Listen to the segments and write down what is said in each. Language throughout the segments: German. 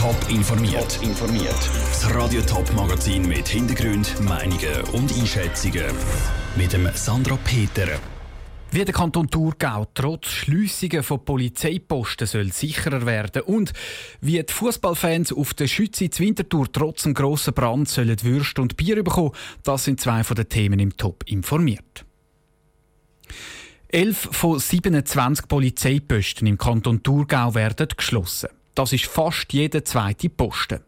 Top informiert. informiert. Das Radio Top Magazin mit Hintergrund, Meinungen und Einschätzungen mit dem Sandra Peter. Wie der Kanton Thurgau trotz Schliessungen von Polizeiposten soll sicherer werden und wie die Fußballfans auf der Schütze Winterthur trotz dem grossen Brand sollen Würste und Bier bekommen, das sind zwei von den Themen im Top informiert. Elf von 27 Polizeiposten im Kanton Thurgau werden geschlossen. Das ist fast jeder zweite Posten.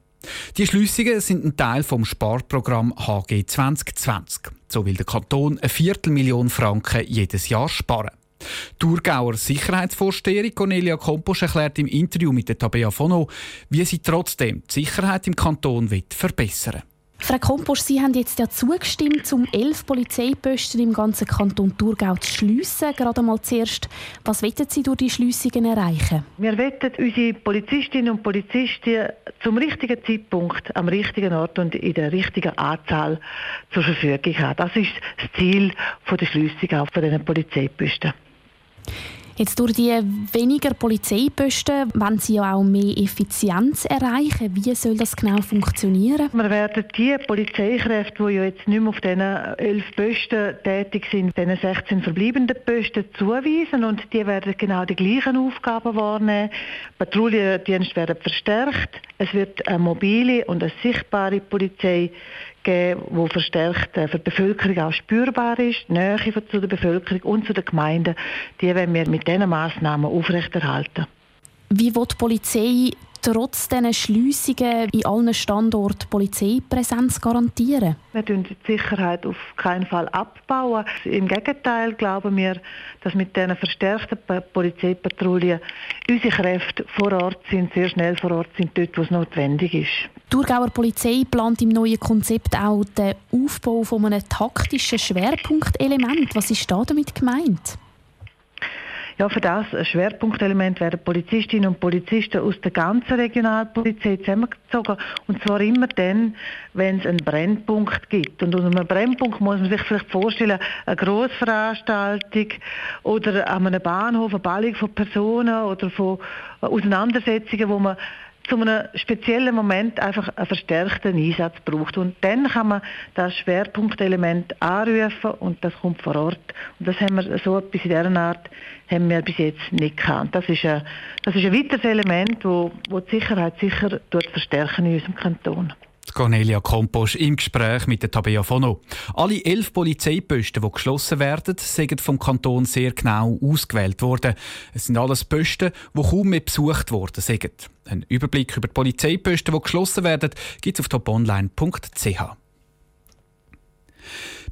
Die Schliessungen sind ein Teil vom Sparprogramm HG 2020. So will der Kanton eine Viertelmillion Franken jedes Jahr sparen. Thurgauer Sicherheitsvorsteherin Cornelia Kompos erklärt im Interview mit der Tabea Fono, wie sie trotzdem die Sicherheit im Kanton verbessern will. Frau Komposch, Sie haben jetzt ja zugestimmt, um elf Polizeiposten im ganzen Kanton Thurgau zu schliessen. Gerade mal zuerst, was wollen Sie durch die Schliessungen erreichen? Wir wollen unsere Polizistinnen und Polizisten zum richtigen Zeitpunkt, am richtigen Ort und in der richtigen Anzahl zur Verfügung haben. Das ist das Ziel der Schliessung auch von diesen Polizeiposten. Jetzt durch die weniger Polizeiposten wollen Sie ja auch mehr Effizienz erreichen. Wie soll das genau funktionieren? Wir werden die Polizeikräfte, die ja jetzt nicht mehr auf diesen elf Posten tätig sind, diesen 16 verbleibenden Posten zuweisen und die werden genau die gleichen Aufgaben wahrnehmen. Patrouillendienste werden verstärkt. Es wird eine mobile und eine sichtbare Polizei geben, wo verstärkt äh, für die Bevölkerung auch spürbar ist, die Nähe zu der Bevölkerung und zu den Gemeinden, die wollen wir mit diesen Massnahmen aufrechterhalten. Wie wird die Polizei trotz dieser Schliessungen in allen Standorten Polizeipräsenz garantieren? Wir tun die Sicherheit auf keinen Fall abbauen. Im Gegenteil glauben wir, dass mit diesen verstärkten Polizeipatrouillen unsere Kräfte vor Ort sind, sehr schnell vor Ort sind, dort, wo es notwendig ist. Die Thurgauer Polizei plant im neuen Konzept auch den Aufbau von einem taktischen Schwerpunktelement. Was ist da damit gemeint? Ja, für das Schwerpunktelement werden Polizistinnen und Polizisten aus der ganzen Regionalpolizei zusammengezogen. Und zwar immer dann, wenn es einen Brennpunkt gibt. Und unter einem Brennpunkt muss man sich vielleicht vorstellen, eine Grossveranstaltung oder an einem Bahnhof, eine Ballung von Personen oder von Auseinandersetzungen, wo man zu einem speziellen Moment einfach einen verstärkten Einsatz braucht. Und dann kann man das Schwerpunktelement anrufen und das kommt vor Ort. Und das haben wir so etwas in dieser Art haben wir bis jetzt nicht gehabt. Das ist ein, das ist ein weiteres Element, das die Sicherheit sicher verstärken in unserem Kanton. Cornelia Komposch im Gespräch mit der Tabea Fono. Alle elf Polizeiposten, die geschlossen werden, sind vom Kanton sehr genau ausgewählt worden. Es sind alles Posten, die kaum mehr besucht worden sind. Ein Überblick über die Polizeiposten, die geschlossen werden, gibt es auf toponline.ch.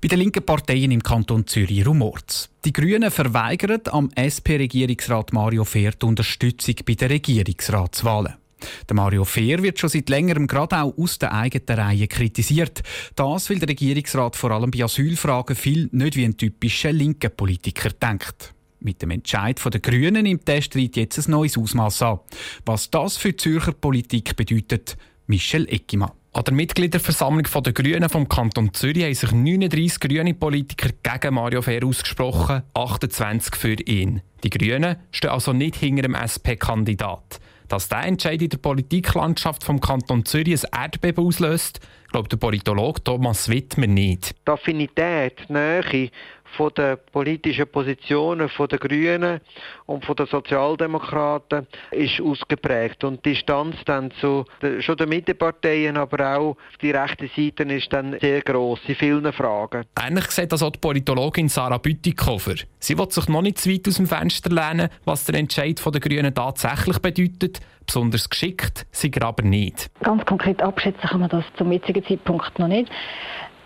Bei den linken Parteien im Kanton Zürich rumort Die Grünen verweigern am SP-Regierungsrat Mario Fehr die Unterstützung bei den Regierungsratswahlen. Der Mario Fehr wird schon seit längerem gerade auch aus der eigenen Reihe kritisiert. Das, weil der Regierungsrat vor allem bei Asylfragen viel nicht wie ein typischer linker Politiker denkt. Mit dem Entscheid der Grünen nimmt der Streit jetzt ein neues Ausmaß an. Was das für die Zürcher Politik bedeutet, Michel Eckimann. An der Mitgliederversammlung der Grünen vom Kanton Zürich haben sich 39 grüne Politiker gegen Mario Fehr ausgesprochen, 28 für ihn. Die Grünen stehen also nicht hinter dem SP-Kandidat. Dass der Entscheid in der Politiklandschaft vom Kanton Zürich ein Erdbeben auslöst, glaubt der Politologe Thomas Wittmer nicht. Die Affinität, die Nähe von den politischen Positionen von der Grünen und von den Sozialdemokraten ist ausgeprägt und die Distanz dann zu den, schon den Mitteparteien, aber auch die rechte Seite ist dann sehr groß in vielen Fragen. Ähnlich sieht das auch die Politologin Sarah Bütikofer. Sie will sich noch nicht zu weit aus dem Fenster lehnen, was der Entscheid der Grünen tatsächlich bedeutet. Besonders geschickt sie aber nicht. Ganz konkret abschätzen kann man das zum jetzigen Zeitpunkt noch nicht.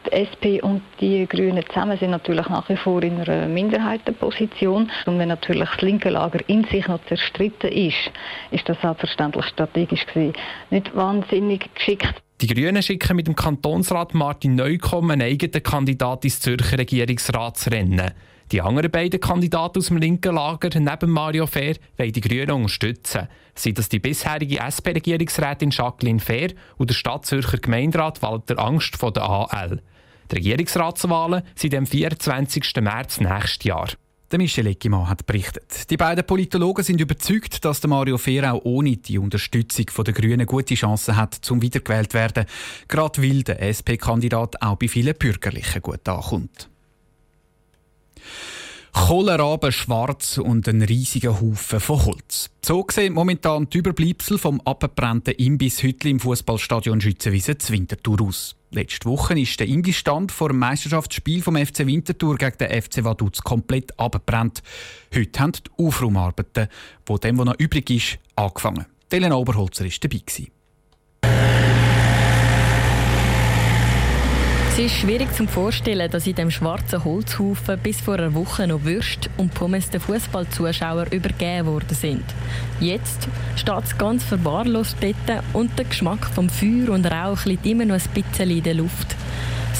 Die SP und die Grünen zusammen sind natürlich nach wie vor in einer Minderheitenposition. Und wenn natürlich das linke Lager in sich noch zerstritten ist, ist das selbstverständlich strategisch gewesen. Nicht wahnsinnig geschickt. Die Grünen schicken mit dem Kantonsrat Martin Neukomm einen eigenen Kandidat ins Zürcher Regierungsratsrennen. Die anderen beiden Kandidaten aus dem linken Lager neben Mario Fair wollen die Grünen unterstützen. Sind das die bisherige SP-Regierungsrätin Jacqueline Fair und der Stadtzürcher Gemeinderat Walter Angst von der AL. Die Regierungsratswahlen sind am 24. März nächstes Jahr. Der Michel Eckimann hat berichtet. Die beiden Politologen sind überzeugt, dass der Mario Fehr auch ohne die Unterstützung der Grünen gute Chancen hat, zum wiedergewählt zu werden. Gerade weil der SP-Kandidat auch bei vielen Bürgerlichen gut ankommt. Kohlraben schwarz und ein riesiger Haufen von Holz. So sehen momentan die Überbleibsel vom abgebrannten Imbisshütli im Fußballstadion Schützenwiese Winterthur aus. Letzte Woche ist der Imbissstand vor dem Meisterschaftsspiel vom FC Winterthur gegen den FC Vaduz komplett abgebrannt. Heute haben die Aufraumarbeiten, wo dem, was noch übrig ist, angefangen. Elena Oberholzer war dabei. Es ist schwierig zu vorstellen, dass in dem schwarzen Holzhaufen bis vor einer Woche noch Würst und Pommes den Fußballzuschauer übergeben worden sind. Jetzt steht es ganz verwahrlost dort und der Geschmack vom Feuer und Rauch liegt immer noch ein bisschen in der Luft.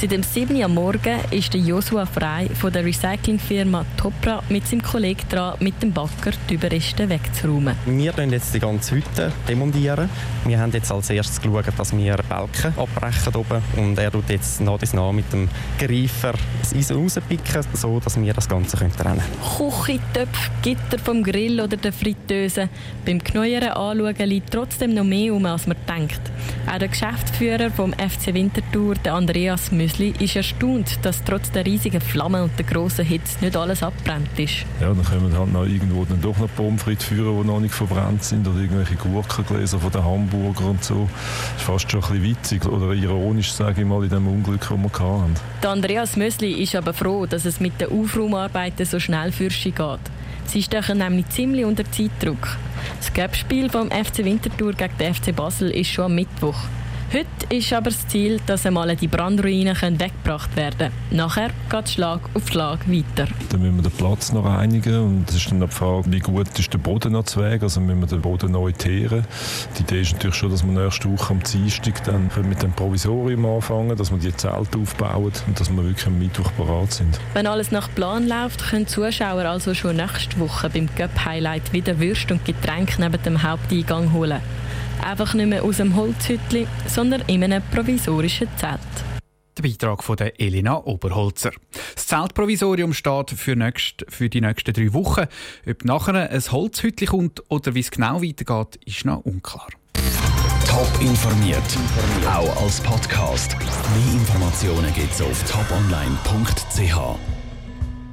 Seit dem 7. Uhr am Morgen ist der Joshua Frei von der Recyclingfirma Topra mit seinem Kollegen dran, mit dem Backer die Überreste wegzuräumen. Wir demontieren jetzt die ganze Hütte. demontieren. Wir haben jetzt als erstes geschaut, dass wir Balken abbrechen oben und er tut jetzt nach und nach mit dem Greifer das Eisen rauspicken, so dass wir das Ganze trennen können. Küche, Töpfe, Gitter vom Grill oder der Fritteuse. Beim genaueren Anschauen liegt trotzdem noch mehr um, als man denkt. Auch der Geschäftsführer vom FC Winterthur, der Andreas Müller, Müsli ist erstaunt, dass trotz der riesigen Flammen und der grossen Hitze nicht alles abbrennt ist. Ja, dann können wir halt noch irgendwo dann doch noch Pommes frites führen, die noch nicht verbrannt sind oder irgendwelche Gurkengläser von den Hamburger und so. Das ist fast schon ein bisschen witzig oder ironisch, sage ich mal, in dem Unglück, das wir hatten. Der Andreas Mösli ist aber froh, dass es mit den Aufraumarbeiten so schnell für sie geht. Sie stechen nämlich ziemlich unter Zeitdruck. Das Gapspiel vom FC Winterthur gegen den FC Basel ist schon am Mittwoch. Heute ist aber das Ziel, dass einmal die Brandruinen weggebracht werden können. Nachher geht es Schlag auf Schlag weiter. Dann müssen wir den Platz noch reinigen und es ist dann die Frage, wie gut ist der Boden noch zu Weg, also müssen wir den Boden neu teeren. Die Idee ist natürlich schon, dass wir nächste Woche am Dienstag dann mit dem Provisorium anfangen, dass wir die Zelte aufbauen und dass wir wirklich am Mittwoch bereit sind. Wenn alles nach Plan läuft, können Zuschauer also schon nächste Woche beim Cup-Highlight wieder Würst und Getränke neben dem Haupteingang holen. Einfach nicht mehr aus dem Holzhütli, sondern in einem provisorischen Zelt. Der Beitrag von der Elena Oberholzer. Das Zeltprovisorium steht für, nächst, für die nächsten drei Wochen. Ob nachher ein Holzhütli kommt oder wie es genau weitergeht, ist noch unklar. Top informiert, auch als Podcast. Mehr Informationen gibt es auf toponline.ch.